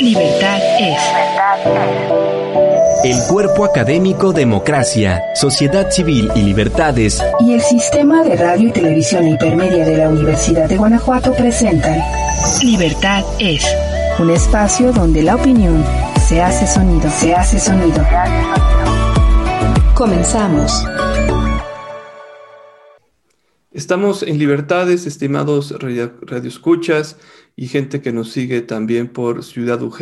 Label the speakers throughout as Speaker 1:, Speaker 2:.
Speaker 1: Libertad es.
Speaker 2: El cuerpo académico Democracia, Sociedad Civil y Libertades
Speaker 1: y el Sistema de Radio y Televisión Hipermedia de la Universidad de Guanajuato presentan Libertad es. Un espacio donde la opinión se hace sonido, se hace sonido. Comenzamos.
Speaker 3: Estamos en Libertades, estimados radioescuchas y gente que nos sigue también por Ciudad UG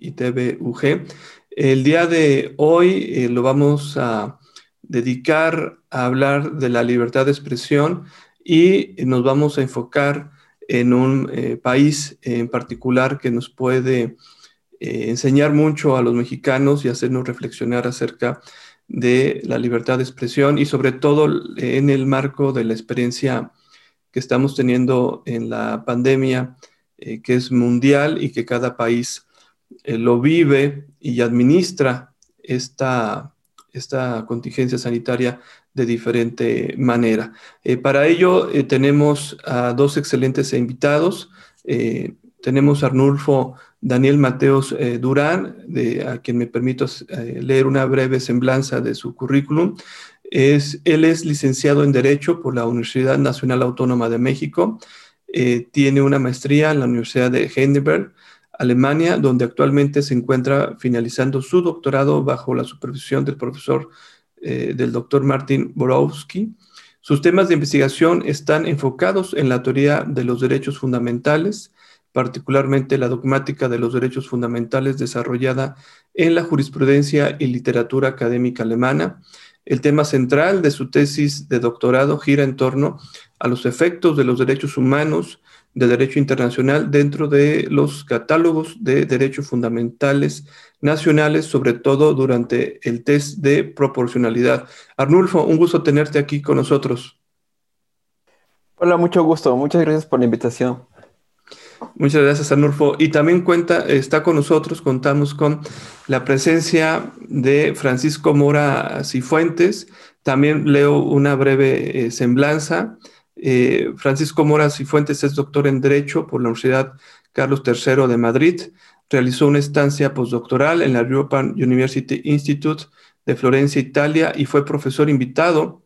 Speaker 3: y TV UG. El día de hoy eh, lo vamos a dedicar a hablar de la libertad de expresión y nos vamos a enfocar en un eh, país en particular que nos puede eh, enseñar mucho a los mexicanos y hacernos reflexionar acerca de la libertad de expresión y sobre todo en el marco de la experiencia que estamos teniendo en la pandemia, eh, que es mundial y que cada país eh, lo vive y administra esta, esta contingencia sanitaria de diferente manera. Eh, para ello tenemos a dos excelentes invitados. tenemos a Arnulfo Daniel Mateos eh, Durán, a quien me permito eh, leer una breve semblanza de su currículum. Es, él es licenciado en Derecho por la Universidad Nacional Autónoma de México. Eh, tiene una maestría en la Universidad de Heidelberg, Alemania, donde actualmente se encuentra finalizando su doctorado bajo la supervisión del profesor del doctor Martin Borowski. Sus temas de investigación están enfocados en la teoría de los derechos fundamentales, particularmente la dogmática de los derechos fundamentales desarrollada en la jurisprudencia y literatura académica alemana. El tema central de su tesis de doctorado gira en torno a los efectos de los derechos humanos de derecho internacional dentro de los catálogos de derechos fundamentales nacionales, sobre todo durante el test de proporcionalidad. Arnulfo, un gusto tenerte aquí con nosotros.
Speaker 4: Hola, mucho gusto. Muchas gracias por la invitación.
Speaker 3: Muchas gracias, Anurfo. Y también cuenta, está con nosotros, contamos con la presencia de Francisco Mora Cifuentes. También leo una breve eh, semblanza. Eh, Francisco Mora Cifuentes es doctor en Derecho por la Universidad Carlos III de Madrid. Realizó una estancia postdoctoral en la European University Institute de Florencia, Italia, y fue profesor invitado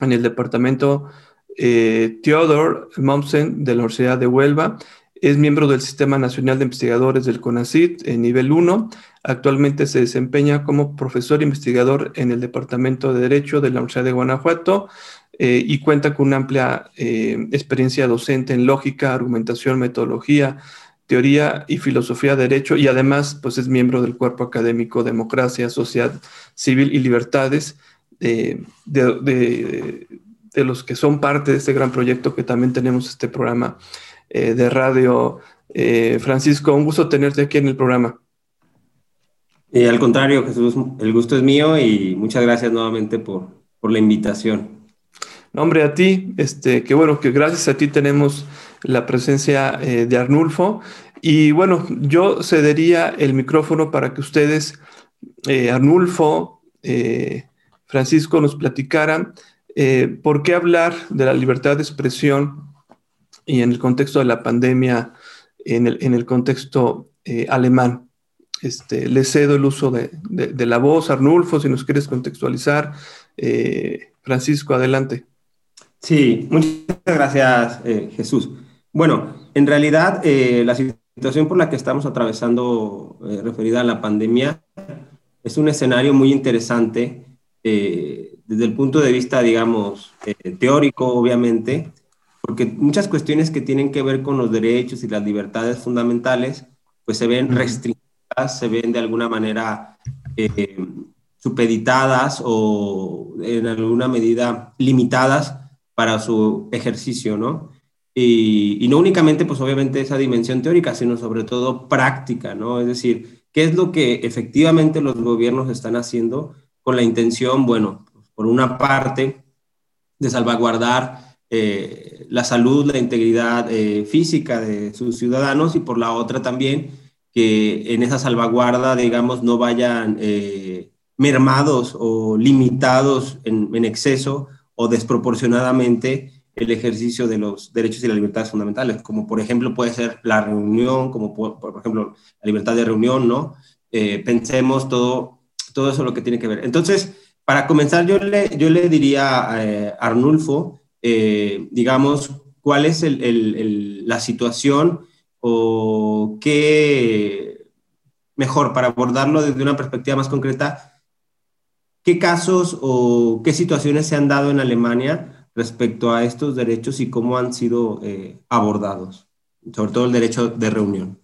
Speaker 3: en el departamento eh, Theodor Mommsen de la Universidad de Huelva es miembro del Sistema Nacional de Investigadores del CONACYT en nivel 1. Actualmente se desempeña como profesor investigador en el Departamento de Derecho de la Universidad de Guanajuato eh, y cuenta con una amplia eh, experiencia docente en lógica, argumentación, metodología, teoría y filosofía de derecho y además pues es miembro del cuerpo académico Democracia, Sociedad Civil y Libertades eh, de, de los que son parte de este gran proyecto que también tenemos este programa eh, de radio. Eh, Francisco, un gusto tenerte aquí en el programa.
Speaker 5: Eh, al contrario, Jesús, el gusto es mío y muchas gracias nuevamente por, por la invitación.
Speaker 3: No, hombre, a ti, este, que bueno, que gracias a ti tenemos la presencia de Arnulfo. Y bueno, yo cedería el micrófono para que ustedes, Arnulfo, Francisco, nos platicaran por qué hablar de la libertad de expresión y en el contexto de la pandemia, en el, en el contexto eh, alemán. Este, le cedo el uso de, de, la voz, Arnulfo, si nos quieres contextualizar. Eh, Francisco, adelante.
Speaker 5: Sí, muchas gracias, eh, Jesús. Bueno, en realidad la situación por la que estamos atravesando referida a la pandemia es un escenario muy interesante desde el punto de vista, digamos, teórico, obviamente, porque muchas cuestiones que tienen que ver con los derechos y las libertades fundamentales, pues se ven restringidas, se ven de alguna manera eh, supeditadas o en alguna medida limitadas para su ejercicio, ¿no? Y, y, no únicamente, pues obviamente esa dimensión teórica, sino sobre todo práctica, ¿no? Es decir, ¿qué es lo que efectivamente los gobiernos están haciendo con la intención, bueno, por una parte, de salvaguardar eh, la salud, la integridad eh, física de sus ciudadanos y por la otra también que en esa salvaguarda, digamos, no vayan eh, mermados o limitados en, exceso o desproporcionadamente el ejercicio de los derechos y las libertades fundamentales, como por ejemplo puede ser la reunión, como por, ejemplo la libertad de reunión, ¿no? Pensemos todo, todo eso lo que tiene que ver. Entonces, para comenzar, yo le, yo le diría a Arnulfo, eh, digamos, cuál es la situación o qué, mejor, para abordarlo desde una perspectiva más concreta, qué casos o qué situaciones se han dado en Alemania respecto a estos derechos y cómo han sido eh, abordados, sobre todo el derecho de reunión.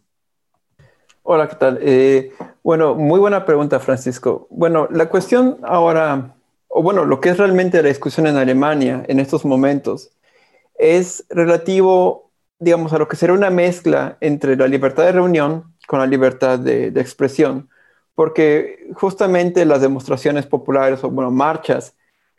Speaker 4: Hola, ¿qué tal? Eh, bueno, muy buena pregunta, Francisco. Bueno, la cuestión ahora, o bueno, lo que es realmente la discusión en Alemania en estos momentos, es relativo, digamos, a lo que será una mezcla entre la libertad de reunión con la libertad de, expresión, porque justamente las demostraciones populares o, bueno, marchas,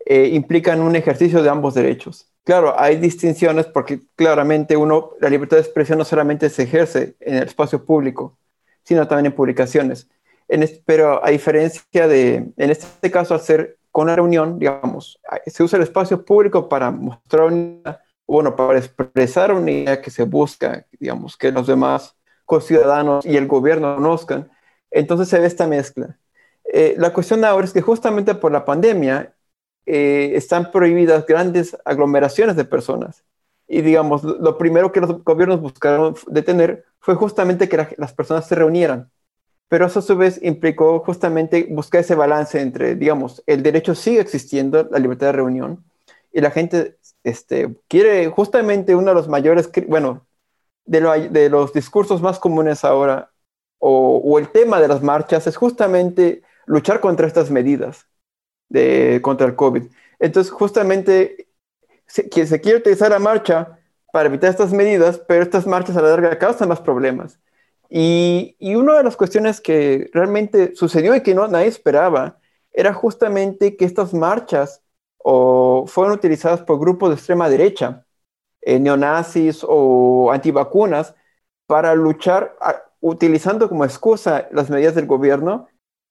Speaker 4: eh, implican un ejercicio de ambos derechos. Claro, hay distinciones porque claramente uno, la libertad de expresión no solamente se ejerce en el espacio público, sino también en publicaciones. En pero a diferencia de, en este caso, hacer con una reunión, digamos, se usa el espacio público para mostrar una, bueno, para expresar una idea que se busca, digamos, que los demás conciudadanos y el gobierno conozcan. Entonces se ve esta mezcla. Eh, la cuestión ahora es que justamente por la pandemia eh, están prohibidas grandes aglomeraciones de personas. Y digamos, lo primero que los gobiernos buscaron detener fue justamente que las personas se reunieran. Pero eso a su vez implicó justamente buscar ese balance entre, digamos, el derecho sigue existiendo, la libertad de reunión, y la gente este, quiere justamente uno de los mayores, bueno, de, los discursos más comunes ahora, o, o, el tema de las marchas, es justamente luchar contra estas medidas de, contra el COVID. Entonces, justamente, se, se quiere utilizar la marcha para evitar estas medidas, pero estas marchas a la larga causan más problemas. Y, una de las cuestiones que realmente sucedió y que no, nadie esperaba era justamente que estas marchas o, fueron utilizadas por grupos de extrema derecha, eh, neonazis o antivacunas, para luchar utilizando como excusa las medidas del gobierno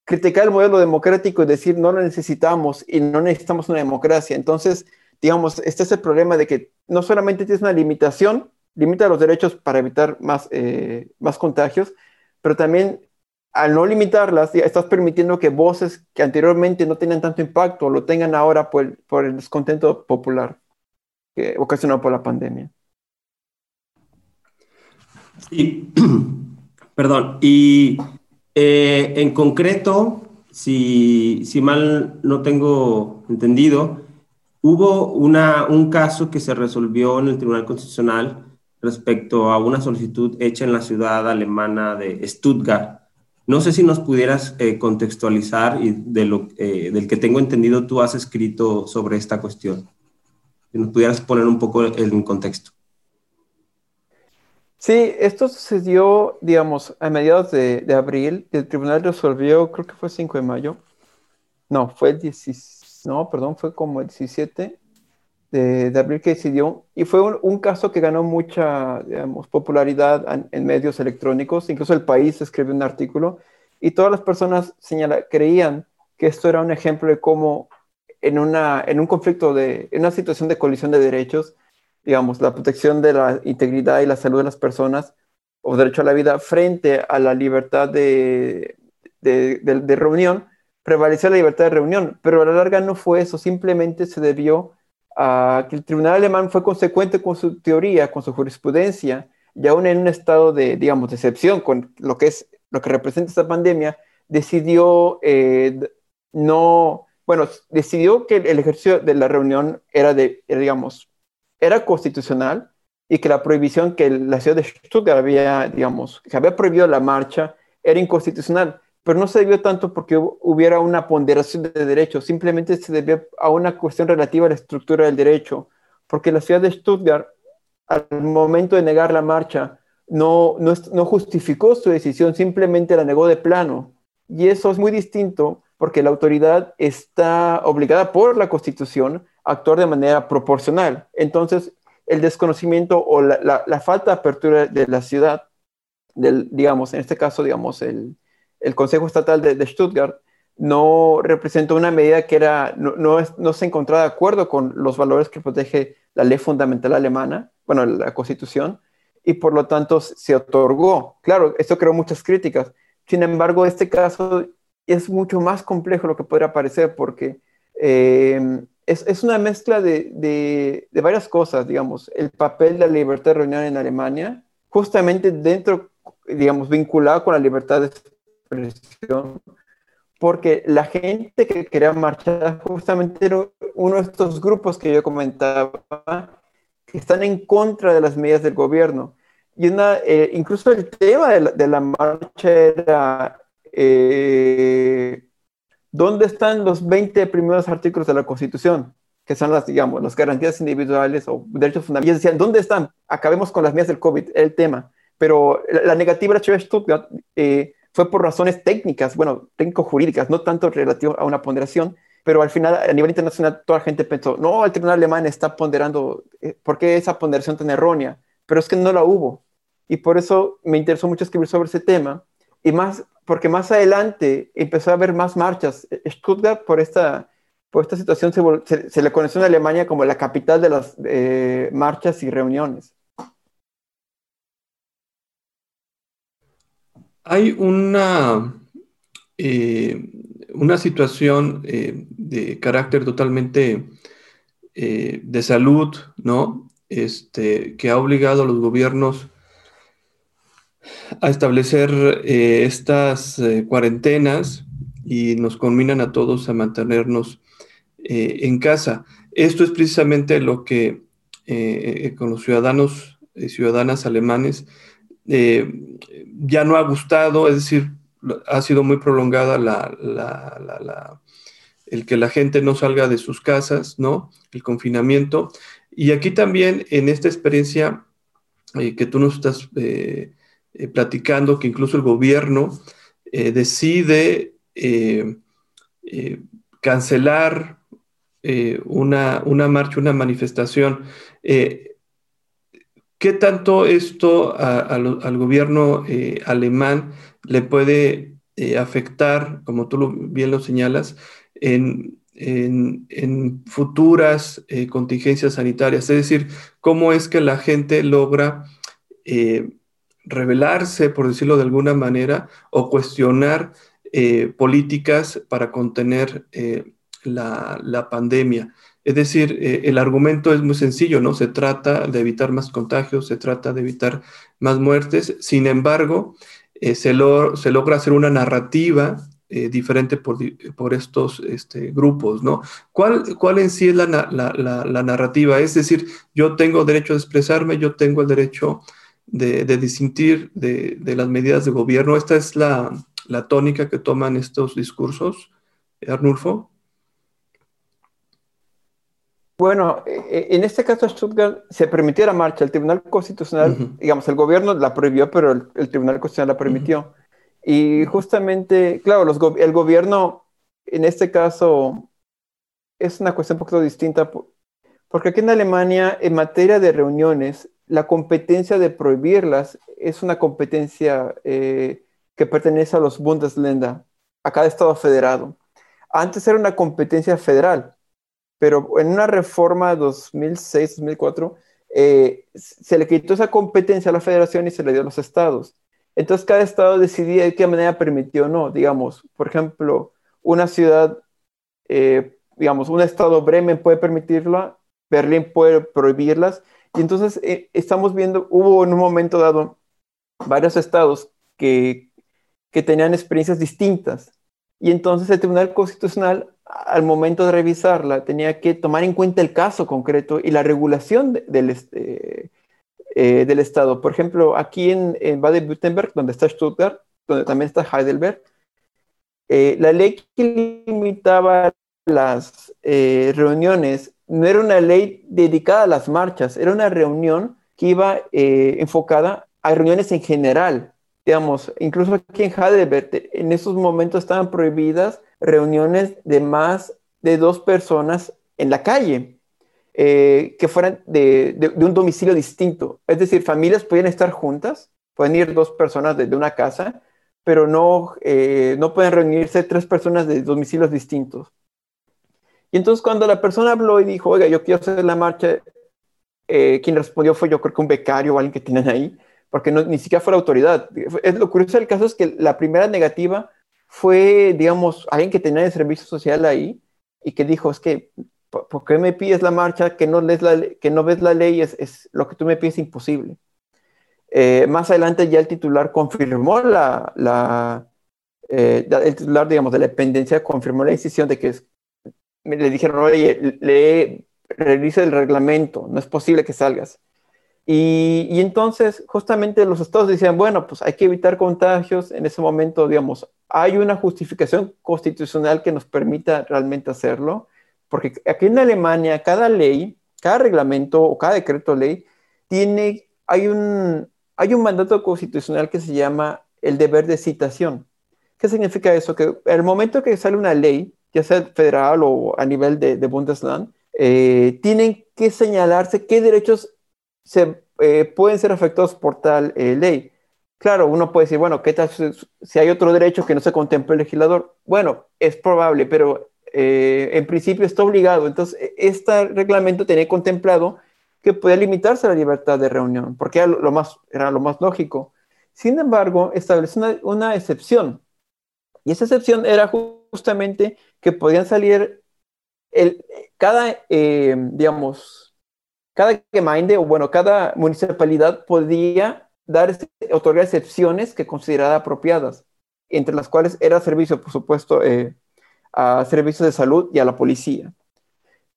Speaker 4: criticar el modelo democrático y decir no lo necesitamos y no necesitamos una democracia. Entonces, digamos, este es el problema de que no solamente tienes una limitación, limita los derechos para evitar más, eh, más contagios, pero también al no limitarlas, estás permitiendo que voces que anteriormente no tenían tanto impacto lo tengan ahora por el, por el descontento popular ocasionado por la pandemia.
Speaker 5: Sí, perdón, y eh, en concreto, si, si, mal no tengo entendido, hubo una, un caso que se resolvió en el Tribunal Constitucional respecto a una solicitud hecha en la ciudad alemana de Stuttgart. No sé si nos pudieras eh, contextualizar y de lo, eh, del que tengo entendido tú has escrito sobre esta cuestión. Si nos pudieras poner un poco en contexto.
Speaker 4: Sí, esto sucedió, digamos, a mediados de, abril. El tribunal resolvió, creo que fue 5 de mayo. No, fue el 17, no, perdón, fue como el 17 de, abril que decidió. Y fue un, caso que ganó mucha, digamos, popularidad en, medios electrónicos. Incluso el país escribió un artículo y todas las personas señala, creían que esto era un ejemplo de cómo en, una, en un conflicto, de, en una situación de colisión de derechos, digamos, la protección de la integridad y la salud de las personas o derecho a la vida frente a la libertad de, de, reunión, prevaleció la libertad de reunión, pero a la larga no fue eso, simplemente se debió a que el tribunal alemán fue consecuente con su teoría, con su jurisprudencia, y aún en un estado de, digamos, de excepción con lo que es lo que representa esta pandemia, decidió eh, no, bueno, decidió que el ejercicio de la reunión era de, digamos, era constitucional y que la prohibición que la ciudad de Stuttgart había, digamos, que había prohibido la marcha era inconstitucional, pero no se debió tanto porque hubiera una ponderación de derechos, simplemente se debió a una cuestión relativa a la estructura del derecho, porque la ciudad de Stuttgart, al momento de negar la marcha, no, no, no justificó su decisión, simplemente la negó de plano. Y eso es muy distinto porque la autoridad está obligada por la Constitución actuar de manera proporcional. Entonces, el desconocimiento o la, falta de apertura de la ciudad, del, digamos, en este caso, digamos, el, Consejo Estatal de, Stuttgart, no representó una medida que era, no, no, se encontraba de acuerdo con los valores que protege la ley fundamental alemana, bueno, la constitución, y por lo tanto se otorgó. Claro, esto creó muchas críticas. Sin embargo, este caso es mucho más complejo lo que podría parecer porque eh, es, es, una mezcla de, de, de, varias cosas, digamos, el papel de la libertad de reunión en Alemania, justamente dentro, digamos, vinculado con la libertad de expresión, porque la gente que quería marchar justamente era uno de estos grupos que yo comentaba, que están en contra de las medidas del gobierno. Y una, eh, incluso el tema de la, de la marcha era eh, ¿dónde están los 20 primeros artículos de la Constitución? Que son las, digamos, las garantías individuales o derechos fundamentales. Decían, ¿dónde están? Acabemos con las medidas del COVID, el tema. Pero la, negativa de la Stuttgart eh, fue por razones técnicas, bueno, técnico-jurídicas, no tanto relativo a una ponderación, pero al final, a nivel internacional, toda la gente pensó, no, el tribunal alemán está ponderando, eh, ¿por qué esa ponderación tan errónea? Pero es que no la hubo. Y por eso me interesó mucho escribir sobre ese tema, y más porque más adelante empezó a haber más marchas. Stuttgart, por esta, por esta situación, se, le conoció en Alemania como la capital de las eh, marchas y reuniones.
Speaker 3: Hay una, eh, una situación eh, de carácter totalmente de salud, ¿no? Este, que ha obligado a los gobiernos a establecer eh, estas eh, cuarentenas y nos combinan a todos a mantenernos eh, en casa. Esto es precisamente lo que con los ciudadanos y ciudadanas alemanes ya no ha gustado, es decir, ha sido muy prolongada el que la gente no salga de sus casas, ¿no? El confinamiento. Y aquí también en esta experiencia que tú nos estás eh, platicando que incluso el gobierno eh, decide eh, cancelar una, marcha, una manifestación. ¿Qué tanto esto al gobierno alemán le puede afectar, como tú bien lo señalas, en, futuras contingencias sanitarias? Es decir, ¿cómo es que la gente logra rebelarse, por decirlo de alguna manera, o cuestionar eh, políticas para contener eh, la, pandemia. Es decir, eh, el argumento es muy sencillo, ¿no? Se trata de evitar más contagios, se trata de evitar más muertes. Sin embargo, se, se, logra hacer una narrativa diferente por, estos este, grupos, ¿no? ¿Cuál, ¿Cuál, en sí es la, narrativa? Es decir, yo tengo derecho a expresarme, yo tengo el derecho de, de disentir de, las medidas de gobierno. Esta es la, tónica que toman estos discursos, Arnulfo.
Speaker 4: Bueno, e, e, en este caso Stuttgart se permitió la marcha, el Tribunal Constitucional, digamos, el gobierno la prohibió, pero el, Tribunal Constitucional la permitió. Y justamente, claro, los el gobierno en este caso es una cuestión un poquito distinta, porque aquí en Alemania, en materia de reuniones, la competencia de prohibirlas es una competencia eh, que pertenece a los Bundesländer, a cada estado federado. Antes era una competencia federal, pero en una reforma 2006-2004 eh, se le quitó esa competencia a la federación y se le dio a los estados. Entonces cada estado decidía de qué manera permitió o no. Digamos, por ejemplo, una ciudad, eh, digamos, un estado Bremen puede permitirla, Berlín puede prohibirlas, y entonces eh, estamos viendo, hubo en un momento dado varios estados que, que tenían experiencias distintas. Y entonces el Tribunal Constitucional, al momento de revisarla, tenía que tomar en cuenta el caso concreto y la regulación del, este, eh, del Estado. Por ejemplo, aquí en, en Baden-Württemberg, donde está Stuttgart, donde también está Heidelberg, eh, la ley que limitaba las reuniones no era una ley dedicada a las marchas, era una reunión que iba eh, enfocada a reuniones en general. Digamos, incluso aquí en Heidelberg, en esos momentos estaban prohibidas reuniones de más de dos personas en la calle, eh, que fueran de, un domicilio distinto. Es decir, familias podían estar juntas, pueden ir dos personas desde una casa, pero no, eh, no pueden reunirse tres personas de domicilios distintos. Y entonces cuando la persona habló y dijo, oiga, yo quiero hacer la marcha, eh, quien respondió fue yo creo que un becario o alguien que tienen ahí, porque no, ni siquiera fue la autoridad. Es, lo curioso del caso es que la primera negativa fue, digamos, alguien que tenía el servicio social ahí y que dijo, es que, ¿por qué me pides la marcha que no, lees la, que no ves la ley? Es, es lo que tú me pides imposible. Eh, más adelante ya el titular confirmó la, la eh, el titular, digamos, de la dependencia confirmó la decisión de que es, le dijeron, oye, le revise el reglamento, no es posible que salgas. Y, y, entonces, justamente los estados decían, bueno, pues hay que evitar contagios. En ese momento, digamos, hay una justificación constitucional que nos permita realmente hacerlo, porque aquí en Alemania, cada ley, cada reglamento o cada decreto ley, tiene, hay un, hay un mandato constitucional que se llama el deber de citación. ¿Qué significa eso? Que el momento que sale una ley, ya sea federal o a nivel de, Bundesland, eh, tienen que señalarse qué derechos se, eh, pueden ser afectados por tal eh, ley. Claro, uno puede decir, bueno, ¿qué tal si hay otro derecho que no se contempla el legislador? Bueno, es probable, pero en principio está obligado. Entonces, e, este reglamento tiene contemplado que podía limitarse la libertad de reunión, porque era lo más, era lo más lógico. Sin embargo, estableció una, una excepción, y esa excepción era justamente que podían salir el, cada, eh, digamos, cada gemeinde, o bueno, cada municipalidad podía dar, otorgar excepciones que considerara apropiadas, entre las cuales era servicio, por supuesto, eh, a servicios de salud y a la policía.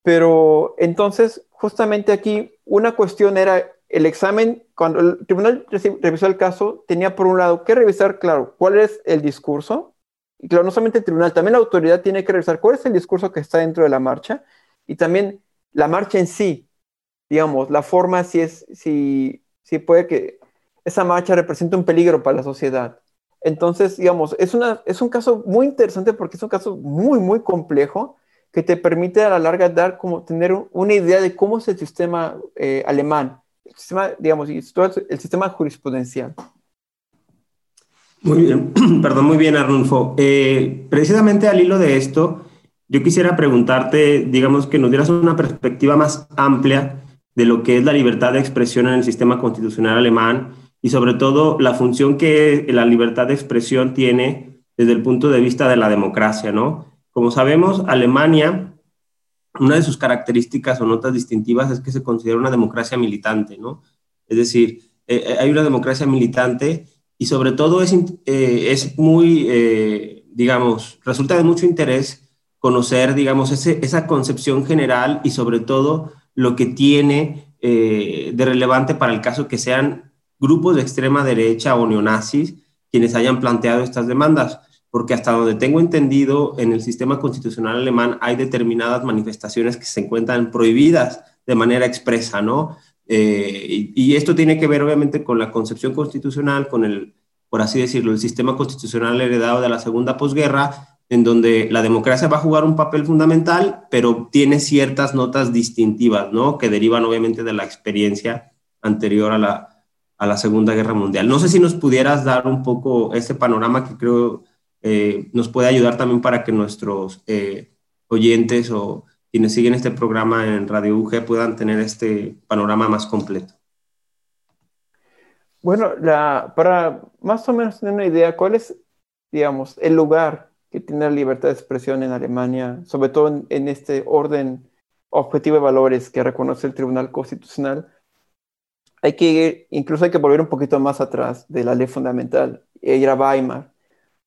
Speaker 4: Pero entonces, justamente aquí, una cuestión era el examen, cuando el tribunal revisó el caso, tenía por un lado que revisar, claro, cuál es el discurso, y claro, no solamente el tribunal, también la autoridad tiene que revisar cuál es el discurso que está dentro de la marcha, y también la marcha en sí, digamos, la forma si es, si, si puede que esa marcha represente un peligro para la sociedad. Entonces, digamos, es, una, es un caso muy interesante porque es un caso muy, muy complejo, que te permite a la larga dar como tener una idea de cómo es el sistema eh, alemán, el sistema, digamos, el sistema jurisprudencial.
Speaker 5: Muy bien, perdón, muy bien, Arnulfo. Eh, precisamente al hilo de esto, yo quisiera preguntarte, digamos, que nos dieras una perspectiva más amplia de lo que es la libertad de expresión en el sistema constitucional alemán y sobre todo la función que la libertad de expresión tiene desde el punto de vista de la democracia, ¿no? Como sabemos, Alemania, una de sus características o notas distintivas es que se considera una democracia militante, ¿no? Es decir, eh, eh, hay una democracia militante y sobre todo es, eh, es muy, digamos, resulta de mucho interés conocer, digamos, ese, esa concepción general y sobre todo lo que tiene de relevante para el caso que sean grupos de extrema derecha o neonazis quienes hayan planteado estas demandas porque hasta donde tengo entendido, en el sistema constitucional alemán hay determinadas manifestaciones que se encuentran prohibidas de manera expresa, ¿no? Eh, y, esto tiene que ver obviamente con la concepción constitucional, con el, por así decirlo, el sistema constitucional heredado de la segunda posguerra, en donde la democracia va a jugar un papel fundamental, pero tiene ciertas notas distintivas, ¿no? Que derivan obviamente de la experiencia anterior a la, a la Segunda Guerra Mundial. No sé si nos pudieras dar un poco ese panorama que creo eh, nos puede ayudar también para que nuestros eh, oyentes o quienes siguen este programa en Radio UG puedan tener este panorama más completo.
Speaker 4: Bueno, para más o menos tener una idea, ¿cuál es, digamos, el lugar que tiene la libertad de expresión en Alemania, sobre todo en, en este orden objetivo de valores que reconoce el Tribunal Constitucional? Hay que ir, incluso hay que volver un poquito más atrás de la ley fundamental e ir a Weimar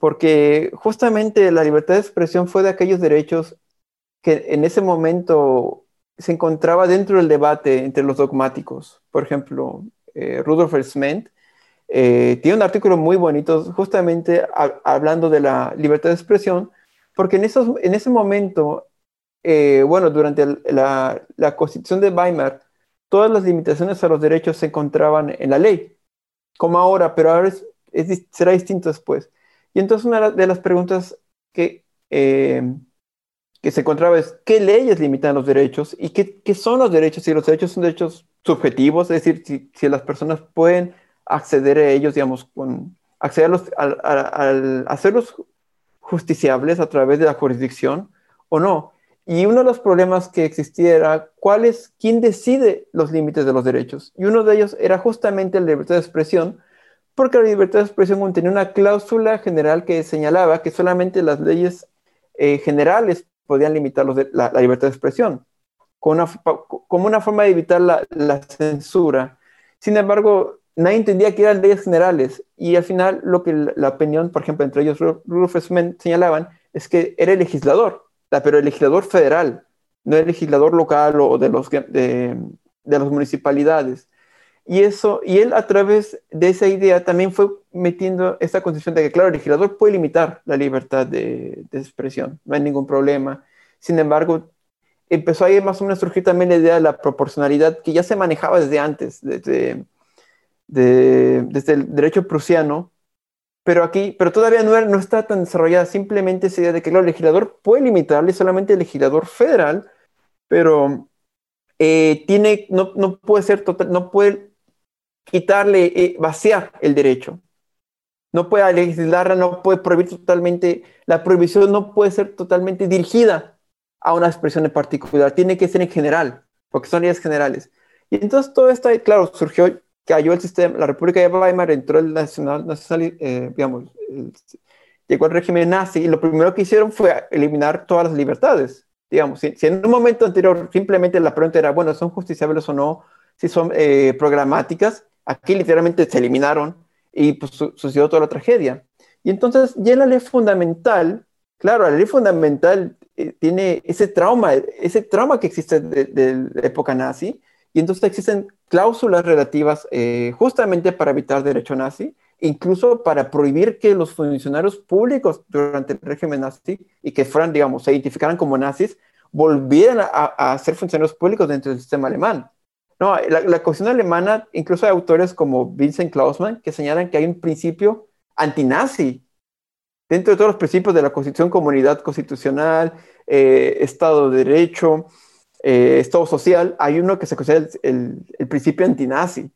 Speaker 4: porque justamente la libertad de expresión fue de aquellos derechos que en ese momento se encontraba dentro del debate entre los dogmáticos. Por ejemplo, eh, Rudolf Elsment eh, tiene un artículo muy bonito justamente hablando de la libertad de expresión, porque en, esos, en ese momento, eh, bueno, durante la, la, constitución de Weimar, todas las limitaciones a los derechos se encontraban en la ley, como ahora, pero ahora será distinto después. Y entonces una de las preguntas que, eh, que se encontraba es, ¿qué leyes limitan los derechos? ¿Y qué, qué, son los derechos? Si los derechos son derechos subjetivos, es decir, si, las personas pueden acceder a ellos, digamos, con, acceder a hacerlos justiciables a través de la jurisdicción o no. Y uno de los problemas que existía era cuál es, quién decide los límites de los derechos. Y uno de ellos era justamente la libertad de expresión, porque la libertad de expresión contenía una cláusula general que señalaba que solamente las leyes eh, generales podían limitar la, libertad de expresión, como una, forma de evitar la, la, censura. Sin embargo, nadie entendía que eran leyes generales y al final lo que la, opinión, por ejemplo, entre ellos Rufus señalaban es que era el legislador pero el legislador federal, no el legislador local o de los, de, las municipalidades. Y eso, y él a través de esa idea también fue metiendo esta concepción de que, claro, el legislador puede limitar la libertad de, expresión, no hay ningún problema. Sin embargo, empezó ahí más o menos a surgir también la idea de la proporcionalidad que ya se manejaba desde antes, desde, desde el derecho prusiano, pero aquí, pero todavía no, no está tan desarrollada simplemente esa idea de que el legislador puede limitarle solamente el legislador federal, pero eh, tiene, no, no, puede ser total, no puede quitarle, eh, vaciar el derecho. No puede legislar, no puede prohibir totalmente, la prohibición no puede ser totalmente dirigida a una expresión en particular, tiene que ser en general, porque son leyes generales. Y entonces todo esto, claro, surgió cayó el sistema, la República de Weimar, entró el nacional, nacional eh, digamos, llegó el régimen nazi y lo primero que hicieron fue eliminar todas las libertades. Digamos, si, en un momento anterior simplemente la pregunta era, bueno, ¿son justiciables o no? Si son eh, programáticas, aquí literalmente se eliminaron y pues, sucedió toda la tragedia. Y entonces ya la ley fundamental, claro, la ley fundamental eh, tiene ese trauma, ese trauma que existe de la época nazi, y entonces existen cláusulas relativas eh, justamente para evitar derecho nazi, incluso para prohibir que los funcionarios públicos durante el régimen nazi y que fueran, digamos, se identificaran como nazis, volvieran a, ser funcionarios públicos dentro del sistema alemán. No, la, la Constitución alemana, incluso hay autores como Vincent Klausmann que señalan que hay un principio antinazi dentro de todos los principios de la Constitución, comunidad constitucional, eh, Estado de Derecho, eh, Estado social, hay uno que se considera el, principio antinazi.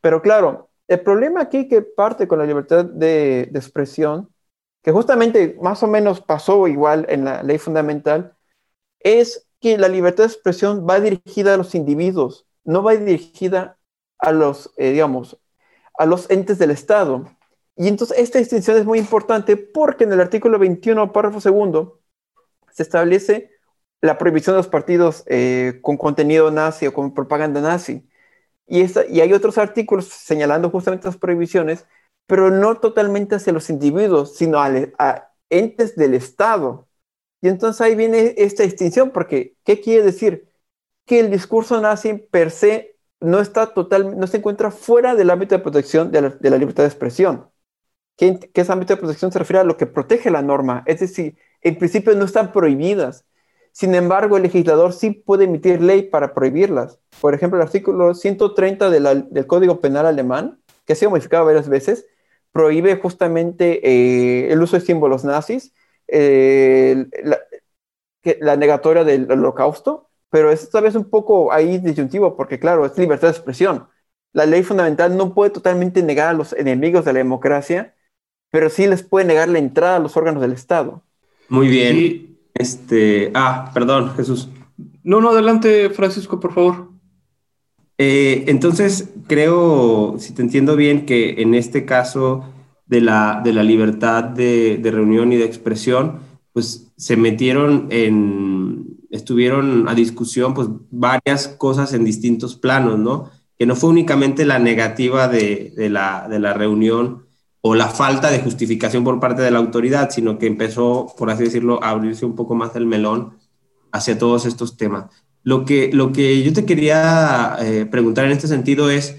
Speaker 4: Pero claro, el problema aquí que parte con la libertad de, de, expresión, que justamente más o menos pasó igual en la ley fundamental, es que la libertad de expresión va dirigida a los individuos, no va dirigida a los, eh, digamos, a los entes del Estado. Y entonces esta distinción es muy importante porque en el artículo 21, párrafo segundo, se establece la prohibición de los partidos eh, con contenido nazi o con propaganda nazi. Y, y hay otros artículos señalando justamente las prohibiciones, pero no totalmente hacia los individuos, sino a, entes del Estado. Y entonces ahí viene esta distinción, porque ¿qué quiere decir? Que el discurso nazi per se no está total, no se encuentra fuera del ámbito de protección de la, libertad de expresión. ¿Qué, ¿Qué ese ámbito de protección se refiere a lo que protege la norma? Es decir, en principio no están prohibidas, sin embargo, el legislador sí puede emitir ley para prohibirlas. Por ejemplo, el artículo 130 del Código Penal alemán, que ha sido modificado varias veces, prohíbe justamente eh, el uso de símbolos nazis, eh, la, negatoria del holocausto, pero es tal vez un poco ahí disyuntivo, porque claro, es libertad de expresión. La ley fundamental no puede totalmente negar a los enemigos de la democracia, pero sí les puede negar la entrada a los órganos del Estado.
Speaker 5: Muy bien. Este, ah, perdón, Jesús.
Speaker 3: No, no, adelante, Francisco, por favor.
Speaker 5: Eh, entonces, creo, si te entiendo bien, que en este caso de la, de la libertad de, reunión y de expresión, pues se metieron en, estuvieron a discusión, pues varias cosas en distintos planos, ¿no? Que no fue únicamente la negativa de, de la, de la reunión o la falta de justificación por parte de la autoridad, sino que empezó, por así decirlo, a abrirse un poco más el melón hacia todos estos temas. Lo que, lo que yo te quería eh, preguntar en este sentido es,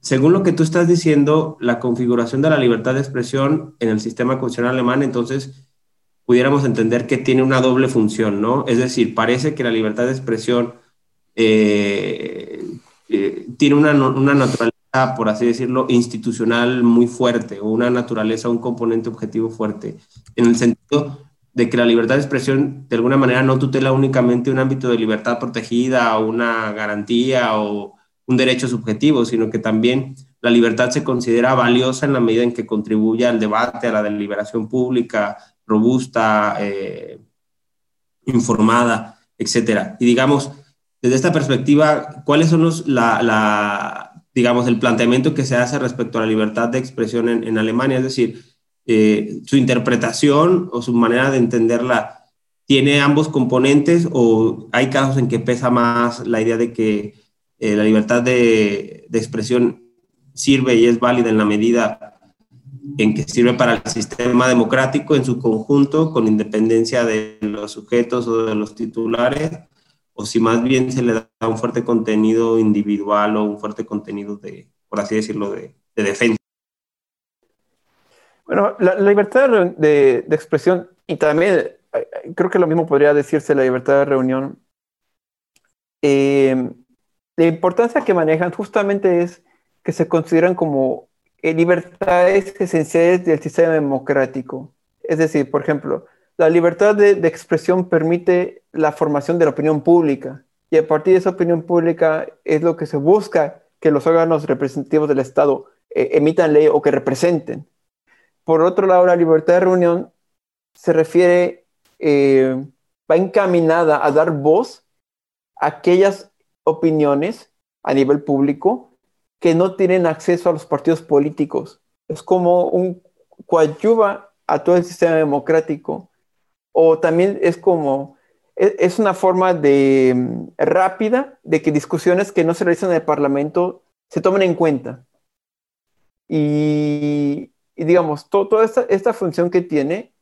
Speaker 5: según lo que tú estás diciendo, la configuración de la libertad de expresión en el sistema constitucional alemán, entonces pudiéramos entender que tiene una doble función, ¿no? Es decir, parece que la libertad de expresión eh, eh, tiene una, una naturaleza por así decirlo, institucional muy fuerte o una naturaleza, un componente objetivo fuerte, en el sentido de que la libertad de expresión de alguna manera no tutela únicamente un ámbito de libertad protegida o una garantía o un derecho subjetivo, sino que también la libertad se considera valiosa en la medida en que contribuye al debate, a la deliberación pública, robusta, eh, informada, etcétera. Y digamos, desde esta perspectiva, ¿cuáles son los, la, digamos, el planteamiento que se hace respecto a la libertad de expresión en, Alemania? Es decir, eh, su interpretación o su manera de entenderla tiene ambos componentes o hay casos en que pesa más la idea de que eh, la libertad de, de expresión sirve y es válida en la medida en que sirve para el sistema democrático en su conjunto, con independencia de los sujetos o de los titulares, o si más bien se le da un fuerte contenido individual o un fuerte contenido de, por así decirlo, de, defensa.
Speaker 4: Bueno, la, libertad de, expresión y también eh, creo que lo mismo podría decirse la libertad de reunión. Eh, la importancia que manejan justamente es que se consideran como eh, libertades esenciales del sistema democrático. Es decir, por ejemplo, la libertad de, expresión permite la formación de la opinión pública y a partir de esa opinión pública es lo que se busca que los órganos representativos del Estado eh, emitan ley o que representen. Por otro lado, la libertad de reunión se refiere, eh, va encaminada a dar voz a aquellas opiniones a nivel público que no tienen acceso a los partidos políticos. Es como un coadyuva a todo el sistema democrático. O también es como, e, es una forma de mm, rápida de que discusiones que no se realizan en el Parlamento se tomen en cuenta. Y, digamos, toda esta, función que tiene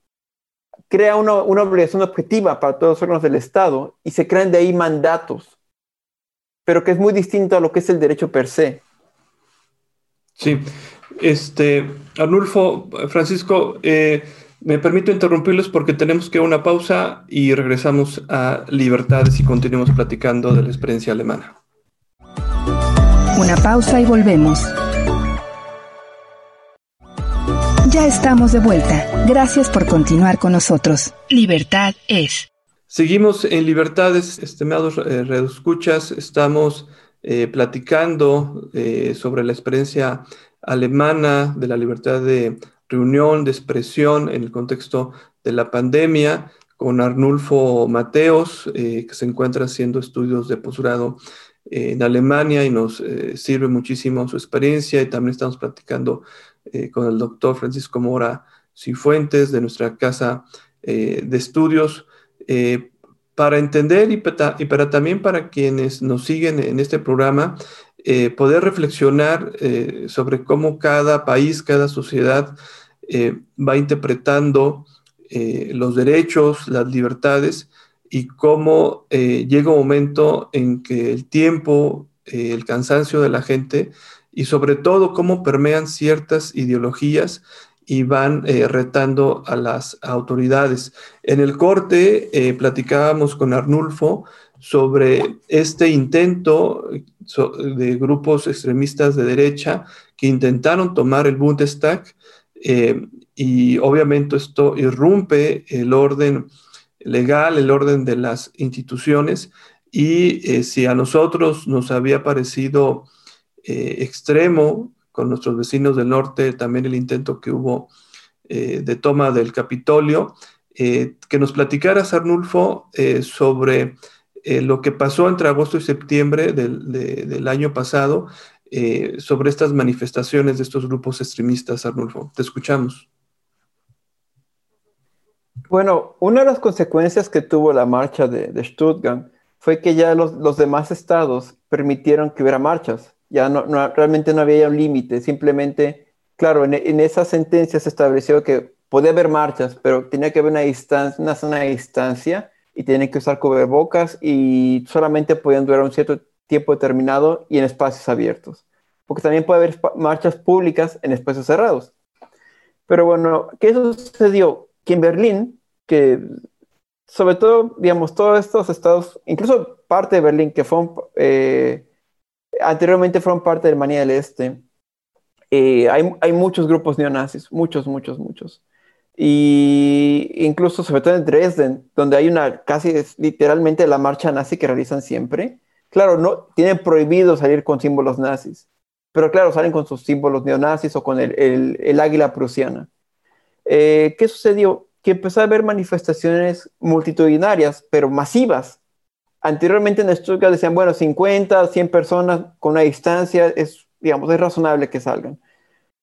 Speaker 4: crea una, una, obligación objetiva para todos los órganos del Estado y se crean de ahí mandatos, pero que es muy distinto a lo que es el derecho per se.
Speaker 3: Sí, este, Arnulfo, Francisco, eh, me permito interrumpirlos porque tenemos que una pausa y regresamos a Libertades y continuamos platicando de la experiencia alemana.
Speaker 1: Una pausa y volvemos. Ya estamos de vuelta. Gracias por continuar con nosotros. Libertad es.
Speaker 3: Seguimos en Libertades, estimados eh, redescuchas. Estamos eh, platicando eh, sobre la experiencia alemana de la libertad de reunión, de expresión en el contexto de la pandemia, con Arnulfo Mateos, eh, que se encuentra haciendo estudios de posgrado en Alemania y nos sirve muchísimo su experiencia. Y también estamos platicando con el doctor Francisco Mora Cifuentes de nuestra casa de estudios para entender y para, también para quienes nos siguen en este programa, eh, poder reflexionar eh, sobre cómo cada país, cada sociedad eh, va interpretando los derechos, las libertades y cómo llega un momento en que el tiempo, el cansancio de la gente y sobre todo cómo permean ciertas ideologías y van eh, retando a las autoridades. En el corte eh, platicábamos con Arnulfo sobre este intento de grupos extremistas de derecha que intentaron tomar el Bundestag eh, y obviamente esto irrumpe el orden legal, el orden de las instituciones y si a nosotros nos había parecido extremo con nuestros vecinos del norte, también el intento que hubo eh, de toma del Capitolio. Eh, que nos platicaras, Arnulfo, eh, sobre lo que pasó entre agosto y septiembre del, año pasado, sobre estas manifestaciones de estos grupos extremistas, Arnulfo. Te escuchamos.
Speaker 4: Bueno, una de las consecuencias que tuvo la marcha de, Stuttgart fue que ya los, los, demás estados permitieron que hubiera marchas ya no, realmente no había un límite, simplemente, claro, en, esa sentencia se estableció que podía haber marchas, pero tenía que haber una distancia, una zona de distancia y tenían que usar cubrebocas y solamente podían durar un cierto tiempo determinado y en espacios abiertos, porque también puede haber marchas públicas en espacios cerrados. Pero bueno, ¿qué sucedió? Que en Berlín, que sobre todo, digamos, todos estos estados, incluso parte de Berlín, que fue eh, anteriormente fueron parte de Alemania del Este. Eh, hay, hay, muchos grupos neonazis, muchos, muchos, muchos. Y incluso, sobre todo en Dresden, donde hay una casi literalmente la marcha nazi que realizan siempre. Claro, no tienen prohibido salir con símbolos nazis, pero claro, salen con sus símbolos neonazis o con el, águila prusiana. Eh, ¿Qué sucedió? Que empezó a haber manifestaciones multitudinarias, pero masivas. Anteriormente en Stuttgart decían, bueno, 50, 100 personas con una distancia, es, digamos, es razonable que salgan.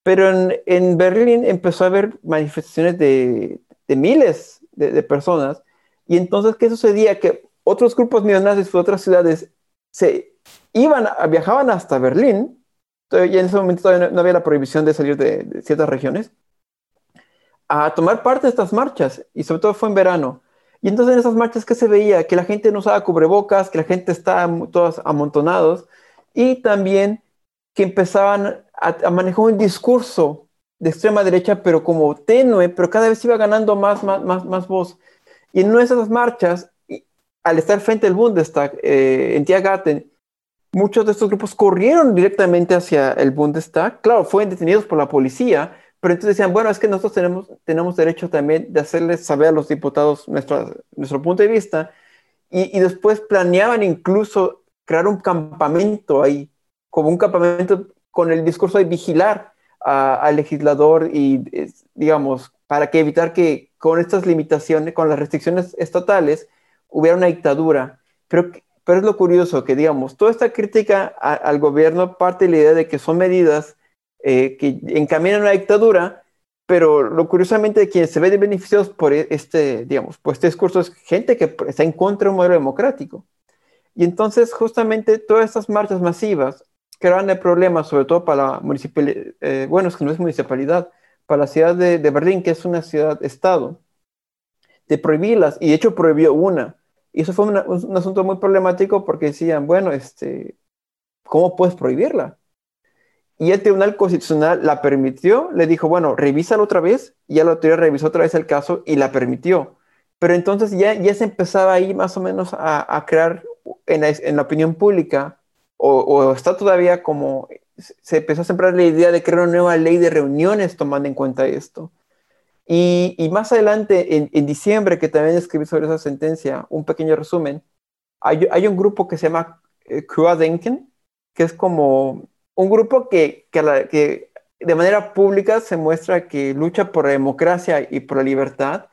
Speaker 4: Pero en, Berlín empezó a haber manifestaciones de, miles de, personas. Y entonces, ¿qué sucedía? Que otros grupos neonazis de otras ciudades se iban, viajaban hasta Berlín y en ese momento no, había la prohibición de salir de, ciertas regiones, a tomar parte de estas marchas, y sobre todo fue en verano. Y entonces en esas marchas, ¿qué se veía? Que la gente no usaba cubrebocas, que la gente estaba todos amontonados, y también que empezaban a, manejar un discurso de extrema derecha, pero como tenue, pero cada vez iba ganando más, más, más, más voz. Y en una de esas marchas, al estar frente al Bundestag, eh, en Tiergarten, muchos de estos grupos corrieron directamente hacia el Bundestag. Claro, fueron detenidos por la policía, pero entonces decían, bueno, es que nosotros tenemos, derecho también de hacerles saber a los diputados nuestro, nuestro punto de vista. Y, después planeaban incluso crear un campamento ahí, como un campamento con el discurso de vigilar al legislador y, digamos, para que evitar que con estas limitaciones, con las restricciones estatales, hubiera una dictadura. Pero pero es lo curioso que, digamos, toda esta crítica al gobierno parte de la idea de que son medidas eh, que encaminan a una dictadura, pero lo curiosamente quien se ve de beneficiados por e, este, digamos, por este discurso es gente que está en contra de un modelo democrático. Y entonces, justamente, todas estas marchas masivas crean el problema, sobre todo para la municipalidad, eh, bueno, es que no es municipalidad, para la ciudad de, de Berlín, que es una ciudad-estado, de prohibirlas, y de hecho prohibió una. Y eso fue un asunto muy problemático porque decían, bueno, este, ¿cómo puedes prohibirla? Y el Tribunal Constitucional la permitió, le dijo, bueno, revísalo otra vez, y ya la autoridad revisó otra vez el caso y la permitió. Pero entonces ya, ya se empezaba ahí más o menos a, a crear en la, en la, opinión pública, o, o, está todavía como, se empezó a sembrar la idea de crear una nueva ley de reuniones tomando en cuenta esto. Y, más adelante, en, diciembre, que también escribí sobre esa sentencia, un pequeño resumen, hay, un grupo que se llama eh, Denken, que es como un grupo que, que, de manera pública se muestra que lucha por la democracia y por la libertad,